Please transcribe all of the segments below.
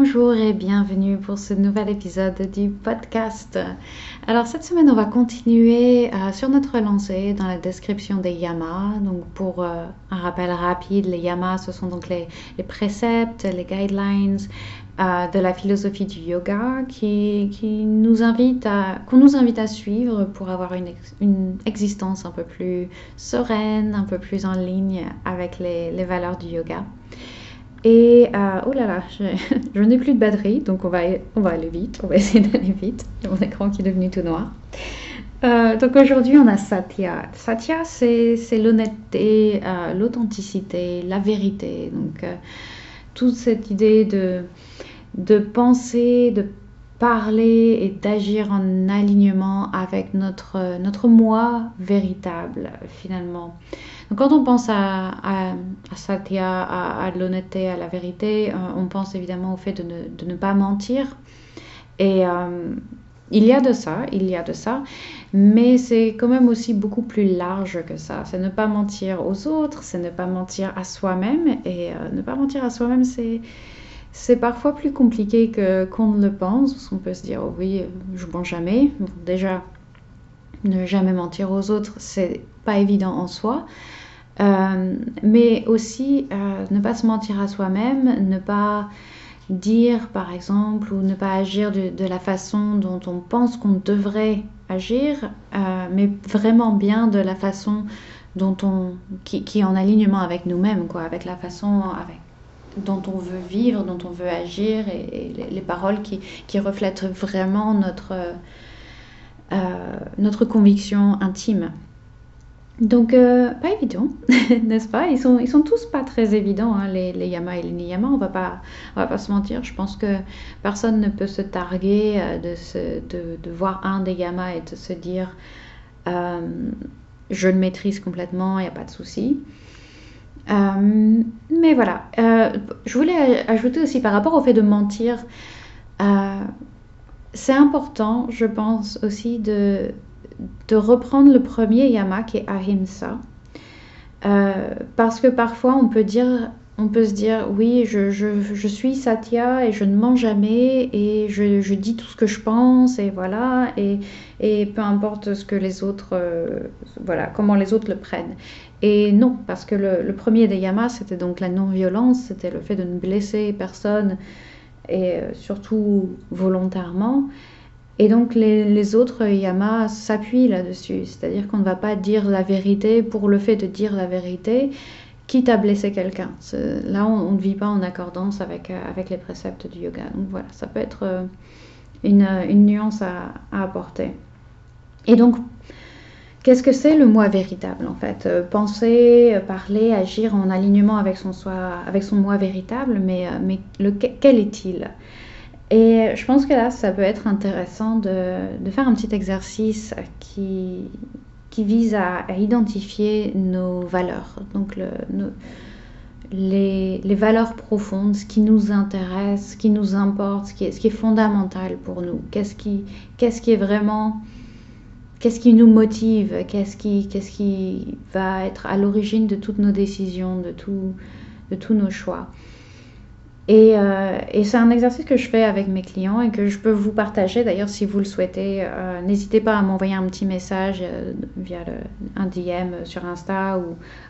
Bonjour et bienvenue pour ce nouvel épisode du podcast. Alors cette semaine on va continuer euh, sur notre lancée dans la description des yamas. Donc pour euh, un rappel rapide, les yamas ce sont donc les, préceptes, les guidelines euh, de la philosophie du yoga qui, nous invite à, qu'on nous invite à suivre pour avoir une, existence un peu plus sereine, un peu plus en ligne avec les valeurs du yoga. Et euh, oh là là, je, n'ai plus de batterie, donc on va, on va aller vite, on va essayer d'aller vite. Mon écran qui est devenu tout noir. Euh, donc aujourd'hui, on a Satya. Satya, c'est l'honnêteté, euh, l'authenticité, la vérité. Donc toute cette idée de, de penser, de parler et d'agir en alignement avec notre, notre moi véritable, finalement. Quand on pense à, à, Satya, à, l'honnêteté, à la vérité, euh, on pense évidemment au fait de ne, de ne pas mentir. Et euh, il y a de ça, il y a de ça, mais c'est quand même aussi beaucoup plus large que ça. C'est ne pas mentir aux autres, c'est ne pas mentir à soi-même. Et euh, ne pas mentir à soi-même, c'est c'est parfois plus compliqué que qu'on ne le pense. On peut se dire, oh oui, je mens jamais. déjà, ne jamais mentir aux autres, c'est pas évident en soi. Euh, mais aussi euh, ne pas se mentir à soi-même, ne pas dire par exemple ou ne pas agir de, la façon dont on pense qu'on devrait agir, euh, mais vraiment bien de la façon dont on, qui, est en alignement avec nous-mêmes, quoi, avec la façon avec, dont on veut vivre, dont on veut agir et, les, paroles qui, reflètent vraiment notre, notre conviction intime. Donc, euh, pas évident, n'est-ce pas? Ils sont, ils sont tous pas très évidents, hein, les, yamas et les niyamas, on va pas, on va pas se mentir. Je pense que personne ne peut se targuer euh, de, de, voir un des yamas et de se dire euh, je le maîtrise complètement, il n'y a pas de souci. Mais voilà, je voulais ajouter aussi par rapport au fait de mentir, c'est important, je pense aussi, de reprendre le premier yama qui est ahimsa. Euh, parce que parfois on peut dire, on peut se dire, oui, je, je, suis satya et je ne mens jamais et je, je, dis tout ce que je pense et voilà, et, et peu importe ce que les autres, euh, voilà, comment les autres le prennent. Et non, parce que le, le premier des yamas, c'était donc la non-violence, c'était le fait de ne blesser personne et euh, surtout volontairement. Et donc les, autres yamas s'appuient là-dessus, c'est-à-dire qu'on ne va pas dire la vérité pour le fait de dire la vérité, quitte à blesser quelqu'un. Là, on, ne vit pas en accordance avec, euh, avec les préceptes du yoga. Donc voilà, ça peut être euh, une, une nuance à, apporter. Et donc, qu'est-ce que c'est le moi véritable en fait? Euh, Penser, parler, agir en alignement avec son, soi, avec son moi véritable, mais, mais le, quel est-il? Et je pense que là, ça peut être intéressant de, faire un petit exercice qui, qui vise à, identifier nos valeurs, donc le, les, valeurs profondes, ce qui nous intéresse, ce qui nous importe, ce qui est, fondamental pour nous, qu'est-ce qui, est vraiment, qu'est-ce qui nous motive, qu'est-ce qui, va être à l'origine de toutes nos décisions, de tous nos choix. Euh, et, c'est un exercice que je fais avec mes clients et que je peux vous partager. D'ailleurs, si vous le souhaitez, euh, n'hésitez pas à m'envoyer un petit message euh, via un DM sur Insta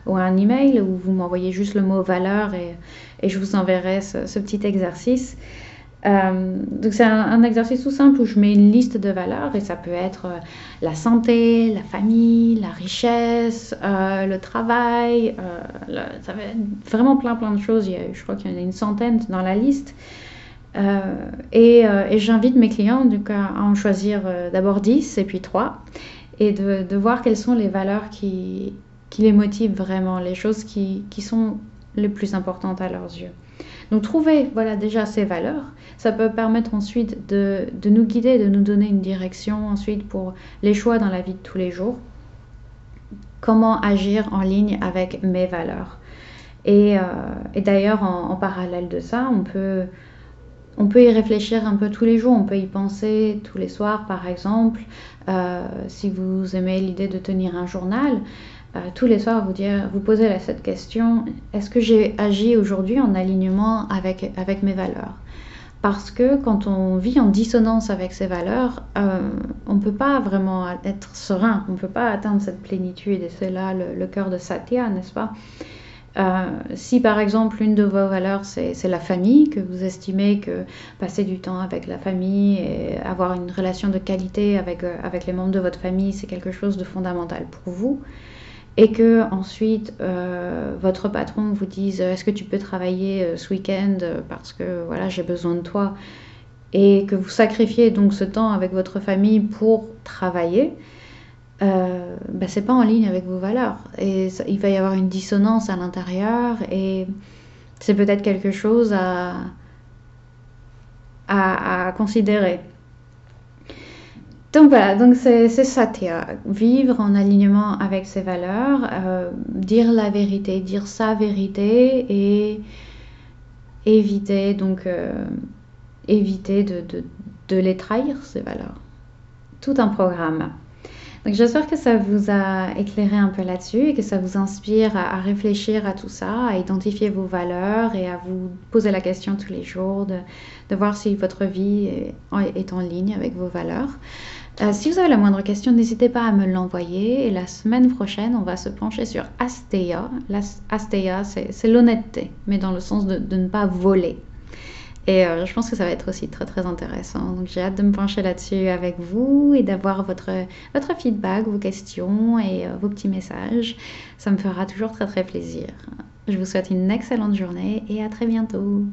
ou, un email où vous m'envoyez juste le mot valeur et, je vous enverrai ce petit exercice. Euh, donc c'est un, exercice tout simple où je mets une liste de valeurs et ça peut être euh, la santé, la famille, la richesse, euh, le travail, ça va vraiment plein plein de choses. je crois qu'il y en a une centaine dans la liste. et, j'invite mes clients donc, à, en choisir d'abord 10 et puis 3 et de, voir quelles sont les valeurs qui, les motivent vraiment, les choses qui sont les plus importantes à leurs yeux. Donc trouver voilà déjà ces valeurs, ça peut permettre ensuite de, nous guider, de nous donner une direction ensuite pour les choix dans la vie de tous les jours. Comment agir en ligne avec mes valeurs. Et, euh, d'ailleurs en, parallèle de ça, on peut, on peut y réfléchir un peu tous les jours, on peut y penser tous les soirs par exemple. Euh, si vous aimez l'idée de tenir un journal, euh, tous les soirs vous dire, vous poser cette question est-ce que j'ai agi aujourd'hui en alignement avec, avec mes valeurs? Parce que quand on vit en dissonance avec ses valeurs, euh, on ne peut pas vraiment être serein, on ne peut pas atteindre cette plénitude. Et c'est là le, cœur de Satya, n'est-ce pas? Euh, si par exemple une de vos valeurs c'est la famille, que vous estimez que passer du temps avec la famille et avoir une relation de qualité avec, avec les membres de votre famille c'est quelque chose de fondamental pour vous, et que ensuite euh, votre patron vous dise est-ce que tu peux travailler euh, ce week-end parce que voilà j'ai besoin de toi et que vous sacrifiez donc ce temps avec votre famille pour travailler, euh, ben, c'est pas en ligne avec vos valeurs et il va y avoir une dissonance à l'intérieur et c'est peut-être quelque chose à, à considérer. Donc voilà, donc c'est Satya, vivre en alignement avec ses valeurs, euh, dire la vérité, dire sa vérité et éviter donc euh, éviter de, de, les trahir ces valeurs. Tout un programme. Donc j'espère que ça vous a éclairé un peu là-dessus et que ça vous inspire à, réfléchir à tout ça, à identifier vos valeurs et à vous poser la question tous les jours de, de voir si votre vie est, en ligne avec vos valeurs. Euh, si vous avez la moindre question, n'hésitez pas à me l'envoyer. Et la semaine prochaine, on va se pencher sur Asteya. Asteya, c'est l'honnêteté, mais dans le sens de, ne pas voler. Et euh, je pense que ça va être aussi très très intéressant. Donc j'ai hâte de me pencher là-dessus avec vous et d'avoir votre, votre feedback, vos questions et euh, vos petits messages. Ça me fera toujours très très plaisir. Je vous souhaite une excellente journée et à très bientôt.